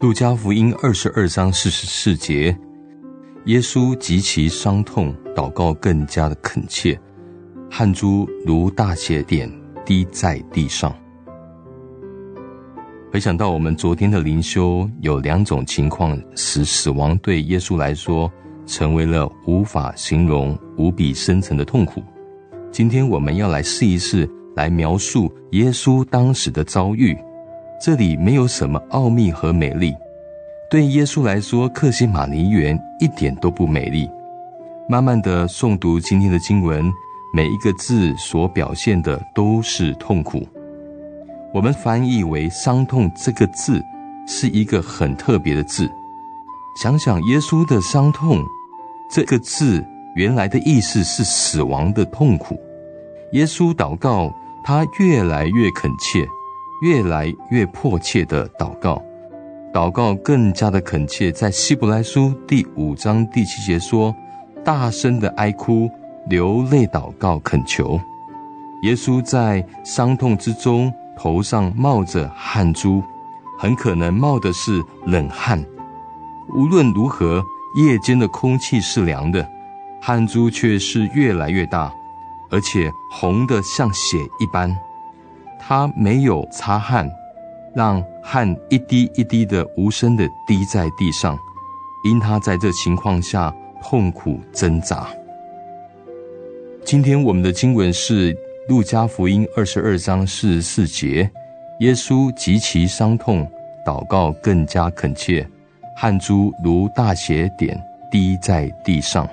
路加福音二十二章四十四节，耶稣极其伤痛，祷告更加的恳切，汗珠如大血点滴在地上。回想到我们昨天的灵修，有两种情况使死亡对耶稣来说成为了无法形容、无比深层的痛苦。今天我们要来试一试，来描述耶稣当时的遭遇。这里没有什么奥秘和美丽。对耶稣来说，克西马尼园一点都不美丽。慢慢的诵读今天的经文，每一个字所表现的都是痛苦。我们翻译为“伤痛”这个字，是一个很特别的字。想想耶稣的伤痛，这个字原来的意思是死亡的痛苦。耶稣祷告，他越来越恳切，越来越迫切的祷告，祷告更加的恳切。在希伯来书第五章第七节说：“大声的哀哭，流泪祷告恳求。”耶稣在伤痛之中。头上冒着汗珠，很可能冒的是冷汗。无论如何，夜间的空气是凉的，汗珠却是越来越大，而且红的像血一般。他没有擦汗，让汗一滴一滴的无声的滴在地上，因他在这情况下痛苦挣扎。今天我们的经文是。路加福音二十二章四十四节，耶稣极其伤痛，祷告更加恳切，汗珠如大血点滴在地上。